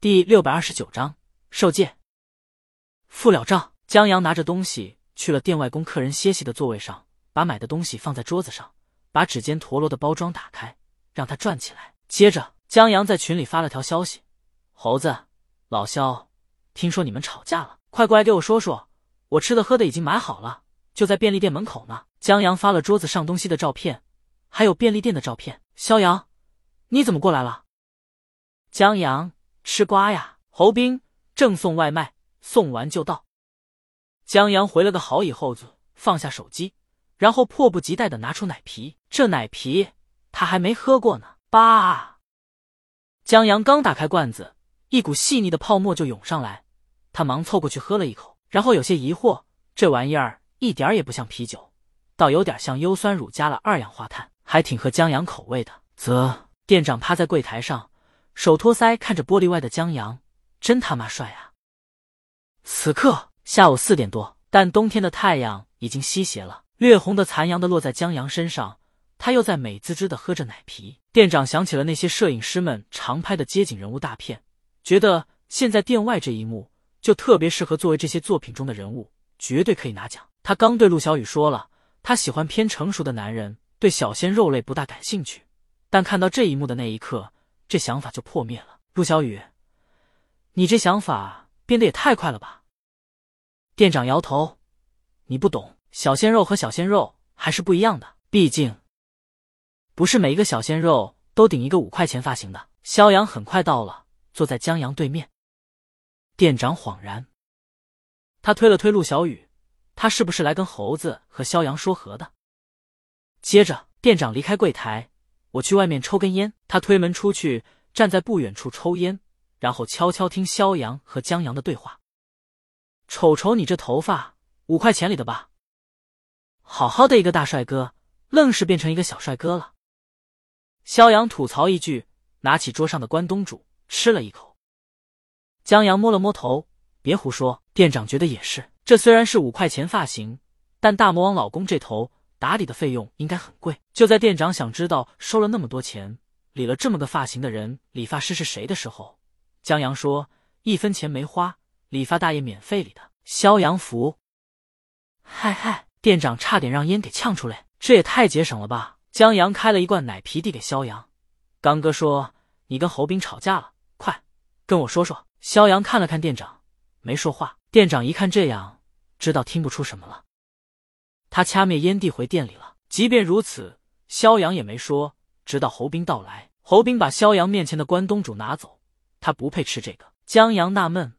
第六百二十九章受戒。付了账，江阳拿着东西去了店外供客人歇息的座位上，把买的东西放在桌子上，把指尖陀螺的包装打开，让它转起来。接着，江阳在群里发了条消息：“猴子，老肖，听说你们吵架了，快过来给我说说。我吃的喝的已经买好了，就在便利店门口呢。”江阳发了桌子上东西的照片，还有便利店的照片。肖阳，你怎么过来了？江阳。吃瓜呀！侯斌正送外卖，送完就到。江阳回了个好以后，放下手机，然后迫不及待的拿出奶皮。这奶皮他还没喝过呢。爸！江阳刚打开罐子，一股细腻的泡沫就涌上来，他忙凑过去喝了一口，然后有些疑惑：这玩意儿一点也不像啤酒，倒有点像优酸乳加了二氧化碳，还挺合江阳口味的。啧，店长趴在柜台上。手托腮看着玻璃外的江阳，真他妈帅啊！此刻下午四点多，但冬天的太阳已经西斜了，略红的残阳的落在江阳身上，他又在美滋滋的喝着奶皮。店长想起了那些摄影师们常拍的街景人物大片，觉得现在店外这一幕就特别适合作为这些作品中的人物，绝对可以拿奖。他刚对陆小雨说了，他喜欢偏成熟的男人，对小鲜肉类不大感兴趣，但看到这一幕的那一刻。这想法就破灭了。陆小雨，你这想法变得也太快了吧？店长摇头，你不懂，小鲜肉和小鲜肉还是不一样的。毕竟，不是每一个小鲜肉都顶一个五块钱发型的。肖阳很快到了，坐在江阳对面。店长恍然，他推了推陆小雨，他是不是来跟猴子和肖阳说和的？接着，店长离开柜台。我去外面抽根烟。他推门出去，站在不远处抽烟，然后悄悄听肖阳和江阳的对话。瞅瞅你这头发，五块钱里的吧？好好的一个大帅哥，愣是变成一个小帅哥了。肖阳吐槽一句，拿起桌上的关东煮吃了一口。江阳摸了摸头，别胡说。店长觉得也是，这虽然是五块钱发型，但大魔王老公这头。打理的费用应该很贵。就在店长想知道收了那么多钱理了这么个发型的人理发师是谁的时候，江阳说一分钱没花，理发大爷免费理的。肖阳福，嗨嗨，店长差点让烟给呛出来，这也太节省了吧！江阳开了一罐奶皮递给肖阳，刚哥说你跟侯斌吵架了，快跟我说说。肖阳看了看店长，没说话。店长一看这样，知道听不出什么了。他掐灭烟蒂回店里了。即便如此，肖阳也没说。直到侯斌到来，侯斌把肖阳面前的关东煮拿走，他不配吃这个。江阳纳闷，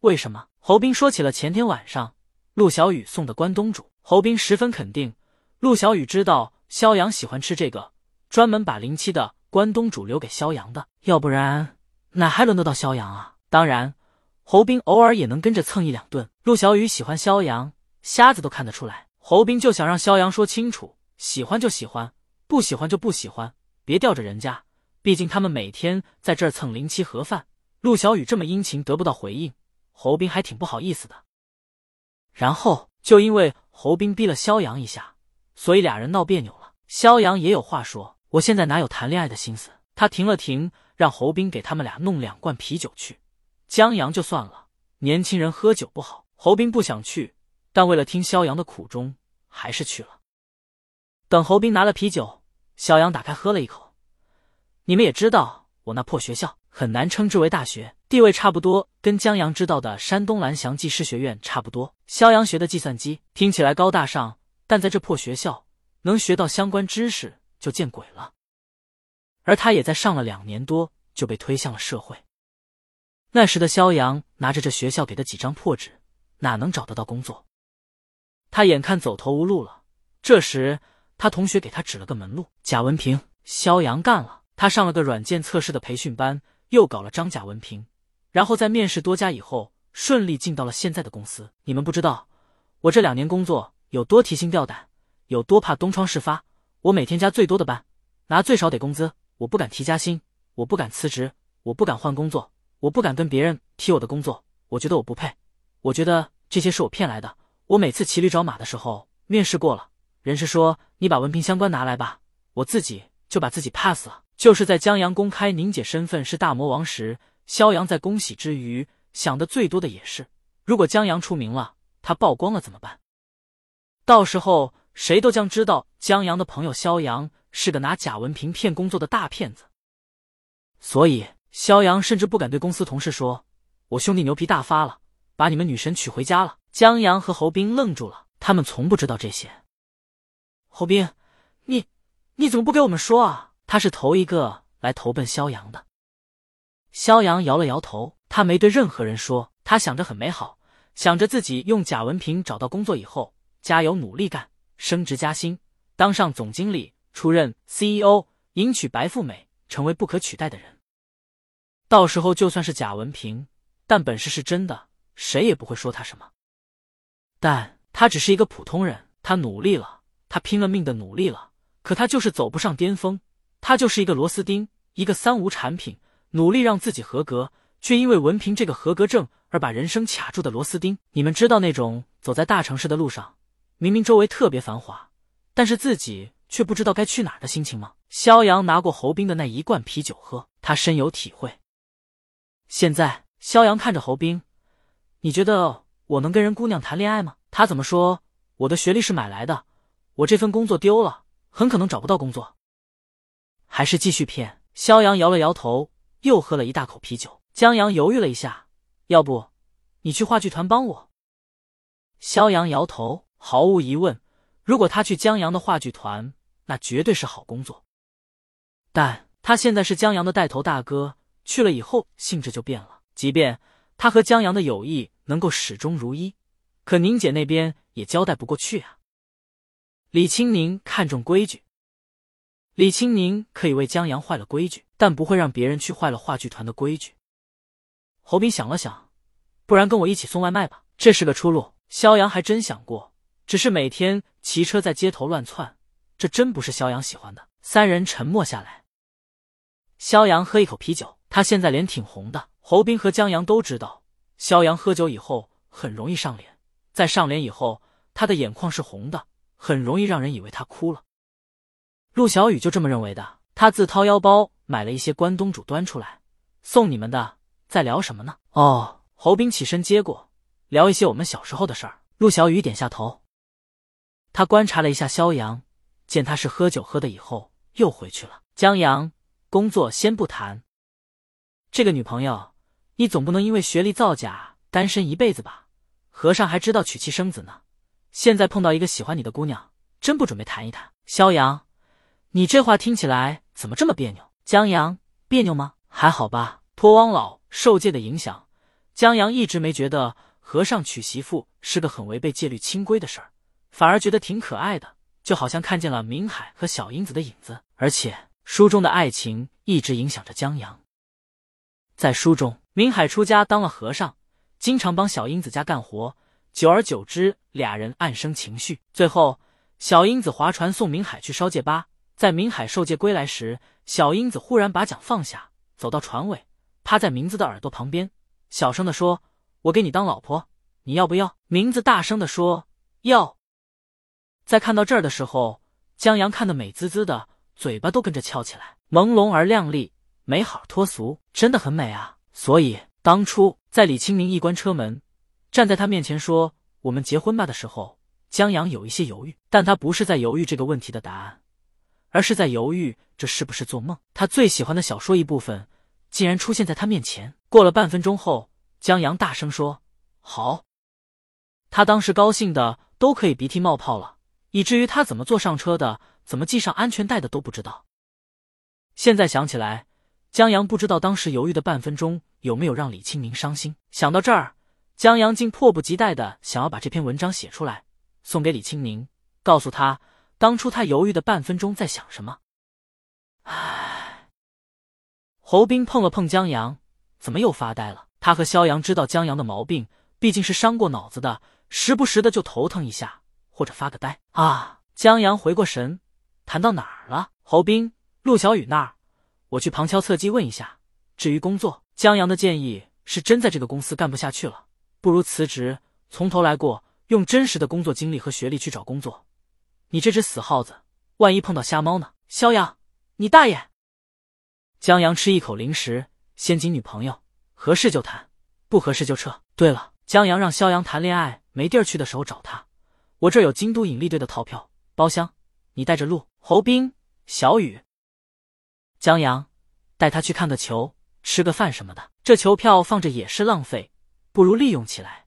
为什么？侯斌说起了前天晚上陆小雨送的关东煮。侯斌十分肯定，陆小雨知道肖阳喜欢吃这个，专门把临期的关东煮留给肖阳的。要不然哪还轮得到肖阳啊？当然，侯斌偶尔也能跟着蹭一两顿。陆小雨喜欢肖阳，瞎子都看得出来。侯斌就想让肖阳说清楚，喜欢就喜欢，不喜欢就不喜欢，别吊着人家。毕竟他们每天在这儿蹭零七盒饭，陆小雨这么殷勤得不到回应，侯斌还挺不好意思的。然后就因为侯斌逼了肖阳一下，所以俩人闹别扭了。肖阳也有话说，我现在哪有谈恋爱的心思？他停了停，让侯斌给他们俩弄两罐啤酒去。江阳就算了，年轻人喝酒不好。侯斌不想去。但为了听肖阳的苦衷，还是去了。等侯斌拿了啤酒，肖阳打开喝了一口。你们也知道，我那破学校很难称之为大学，地位差不多跟江阳知道的山东蓝翔技师学院差不多。肖阳学的计算机听起来高大上，但在这破学校能学到相关知识就见鬼了。而他也在上了两年多，就被推向了社会。那时的肖阳拿着这学校给的几张破纸，哪能找得到工作？他眼看走投无路了，这时他同学给他指了个门路。贾文平，肖阳干了。他上了个软件测试的培训班，又搞了张贾文平，然后在面试多家以后，顺利进到了现在的公司。你们不知道，我这两年工作有多提心吊胆，有多怕东窗事发。我每天加最多的班，拿最少得工资。我不敢提加薪，我不敢辞职，我不敢换工作，我不敢跟别人提我的工作。我觉得我不配，我觉得这些是我骗来的。我每次骑驴找马的时候，面试过了，人事说你把文凭相关拿来吧，我自己就把自己 pass 了。就是在江阳公开宁姐身份是大魔王时，肖阳在恭喜之余，想的最多的也是，如果江阳出名了，他曝光了怎么办？到时候谁都将知道江阳的朋友肖阳是个拿假文凭骗工作的大骗子。所以肖阳甚至不敢对公司同事说：“我兄弟牛皮大发了，把你们女神娶回家了。”江阳和侯斌愣住了，他们从不知道这些。侯斌，你你怎么不给我们说啊？他是头一个来投奔肖阳的。肖阳摇了摇头，他没对任何人说。他想着很美好，想着自己用贾文平找到工作以后，加油努力干，升职加薪，当上总经理，出任 CEO，迎娶白富美，成为不可取代的人。到时候就算是贾文平，但本事是真的，谁也不会说他什么。但他只是一个普通人，他努力了，他拼了命的努力了，可他就是走不上巅峰。他就是一个螺丝钉，一个三无产品，努力让自己合格，却因为文凭这个合格证而把人生卡住的螺丝钉。你们知道那种走在大城市的路上，明明周围特别繁华，但是自己却不知道该去哪儿的心情吗？肖阳拿过侯斌的那一罐啤酒喝，他深有体会。现在，肖阳看着侯斌：“你觉得我能跟人姑娘谈恋爱吗？”他怎么说？我的学历是买来的，我这份工作丢了，很可能找不到工作。还是继续骗？肖阳摇了摇头，又喝了一大口啤酒。江阳犹豫了一下，要不你去话剧团帮我？肖阳摇头，毫无疑问，如果他去江阳的话剧团，那绝对是好工作。但他现在是江阳的带头大哥，去了以后性质就变了。即便他和江阳的友谊能够始终如一，可宁姐那边也交代不过去啊。李青宁看重规矩。李青宁可以为江阳坏了规矩，但不会让别人去坏了话剧团的规矩。侯斌想了想，不然跟我一起送外卖吧，这是个出路。肖阳还真想过，只是每天骑车在街头乱窜，这真不是肖阳喜欢的。三人沉默下来。肖阳喝一口啤酒，他现在脸挺红的。侯斌和江阳都知道，肖阳喝酒以后很容易上脸，在上脸以后，他的眼眶是红的，很容易让人以为他哭了。陆小雨就这么认为的。他自掏腰包买了一些关东煮端出来，送你们的。在聊什么呢？哦，侯斌起身接过，聊一些我们小时候的事儿。陆小雨点下头。他观察了一下肖阳，见他是喝酒喝的，以后又回去了。江阳，工作先不谈。这个女朋友，你总不能因为学历造假单身一辈子吧？和尚还知道娶妻生子呢。现在碰到一个喜欢你的姑娘，真不准备谈一谈？萧阳。你这话听起来怎么这么别扭？江阳别扭吗？还好吧。托汪老受戒的影响，江阳一直没觉得和尚娶媳妇是个很违背戒律清规的事儿，反而觉得挺可爱的，就好像看见了明海和小英子的影子。而且书中的爱情一直影响着江阳。在书中，明海出家当了和尚，经常帮小英子家干活，久而久之，俩人暗生情绪。最后，小英子划船送明海去烧戒疤。在明海受戒归来时，小英子忽然把桨放下，走到船尾，趴在明子的耳朵旁边，小声的说：“我给你当老婆，你要不要？”明子大声的说：“要。”在看到这儿的时候，江阳看得美滋滋的，嘴巴都跟着翘起来，朦胧而靓丽，美好脱俗，真的很美啊！所以当初在李清明一关车门，站在他面前说“我们结婚吧”的时候，江阳有一些犹豫，但他不是在犹豫这个问题的答案。而是在犹豫这是不是做梦。他最喜欢的小说一部分竟然出现在他面前。过了半分钟后，江阳大声说：“好！”他当时高兴的都可以鼻涕冒泡了，以至于他怎么坐上车的、怎么系上安全带的都不知道。现在想起来，江阳不知道当时犹豫的半分钟有没有让李清明伤心。想到这儿，江阳竟迫不及待的想要把这篇文章写出来，送给李清明，告诉他。当初他犹豫的半分钟在想什么？唉。侯斌碰了碰江阳，怎么又发呆了？他和肖阳知道江阳的毛病，毕竟是伤过脑子的，时不时的就头疼一下，或者发个呆啊。江阳回过神，谈到哪儿了？侯斌、陆小雨那儿，我去旁敲侧击问一下。至于工作，江阳的建议是真在这个公司干不下去了，不如辞职，从头来过，用真实的工作经历和学历去找工作。你这只死耗子，万一碰到瞎猫呢？肖阳，你大爷！江阳吃一口零食，先紧女朋友，合适就谈，不合适就撤。对了，江阳让肖阳谈恋爱没地儿去的时候找他，我这有京都引力队的套票包厢，你带着路侯斌、小雨、江阳，带他去看个球、吃个饭什么的。这球票放着也是浪费，不如利用起来。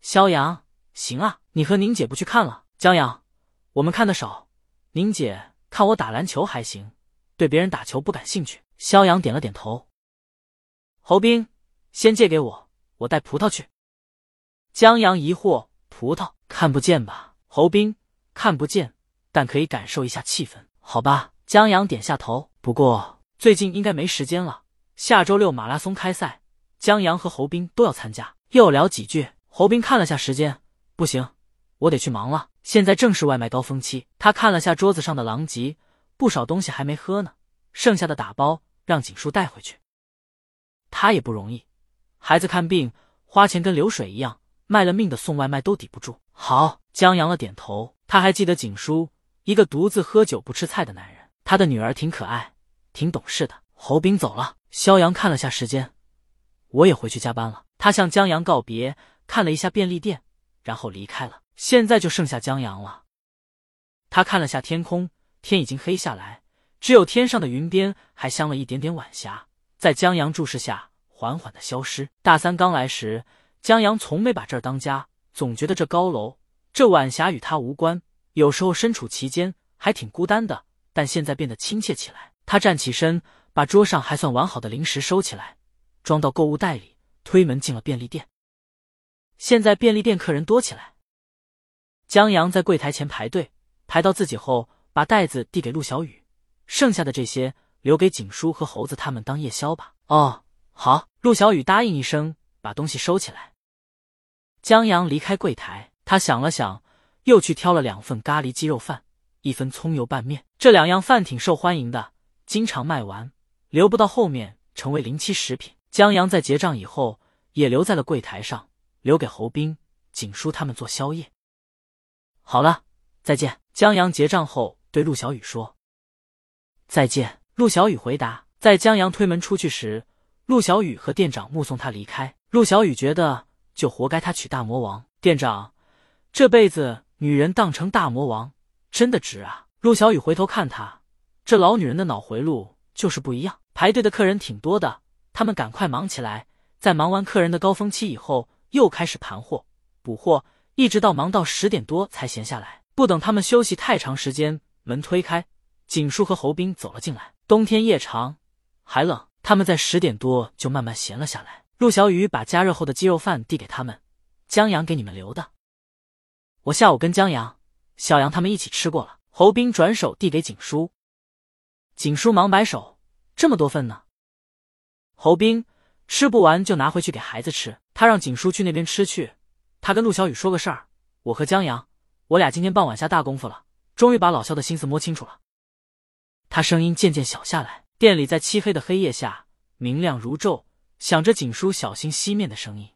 肖阳，行啊，你和宁姐不去看了？江阳，我们看的少，宁姐看我打篮球还行，对别人打球不感兴趣。肖阳点了点头。侯斌，先借给我，我带葡萄去。江阳疑惑：葡萄看不见吧？侯斌，看不见，但可以感受一下气氛，好吧？江阳点下头。不过最近应该没时间了，下周六马拉松开赛，江阳和侯斌都要参加。又聊几句，侯斌看了下时间，不行，我得去忙了。现在正是外卖高峰期。他看了下桌子上的狼藉，不少东西还没喝呢，剩下的打包让景叔带回去。他也不容易，孩子看病花钱跟流水一样，卖了命的送外卖都抵不住。好，江阳了点头。他还记得景叔，一个独自喝酒不吃菜的男人。他的女儿挺可爱，挺懂事的。侯斌走了，肖阳看了下时间，我也回去加班了。他向江阳告别，看了一下便利店，然后离开了。现在就剩下江阳了。他看了下天空，天已经黑下来，只有天上的云边还镶了一点点晚霞。在江阳注视下，缓缓的消失。大三刚来时，江阳从没把这儿当家，总觉得这高楼、这晚霞与他无关。有时候身处其间，还挺孤单的。但现在变得亲切起来。他站起身，把桌上还算完好的零食收起来，装到购物袋里，推门进了便利店。现在便利店客人多起来。江阳在柜台前排队，排到自己后，把袋子递给陆小雨，剩下的这些。留给景叔和猴子他们当夜宵吧。哦，好。陆小雨答应一声，把东西收起来。江阳离开柜台，他想了想，又去挑了两份咖喱鸡肉饭，一份葱油拌面。这两样饭挺受欢迎的，经常卖完，留不到后面成为临期食品。江阳在结账以后，也留在了柜台上，留给侯斌、景叔他们做宵夜。好了，再见。江阳结账后对陆小雨说：“再见。”陆小雨回答：“在江阳推门出去时，陆小雨和店长目送他离开。陆小雨觉得，就活该他娶大魔王。店长这辈子女人当成大魔王，真的值啊！”陆小雨回头看他，这老女人的脑回路就是不一样。排队的客人挺多的，他们赶快忙起来。在忙完客人的高峰期以后，又开始盘货、补货，一直到忙到十点多才闲下来。不等他们休息太长时间，门推开，景叔和侯斌走了进来。冬天夜长，还冷，他们在十点多就慢慢闲了下来。陆小雨把加热后的鸡肉饭递给他们，江阳给你们留的。我下午跟江阳、小杨他们一起吃过了。侯斌转手递给景叔，景叔忙摆手：“这么多份呢。”侯斌吃不完就拿回去给孩子吃。他让景叔去那边吃去。他跟陆小雨说个事儿：我和江阳，我俩今天傍晚下大功夫了，终于把老肖的心思摸清楚了。他声音渐渐小下来，店里在漆黑的黑夜下明亮如昼，响着景叔小心熄灭的声音。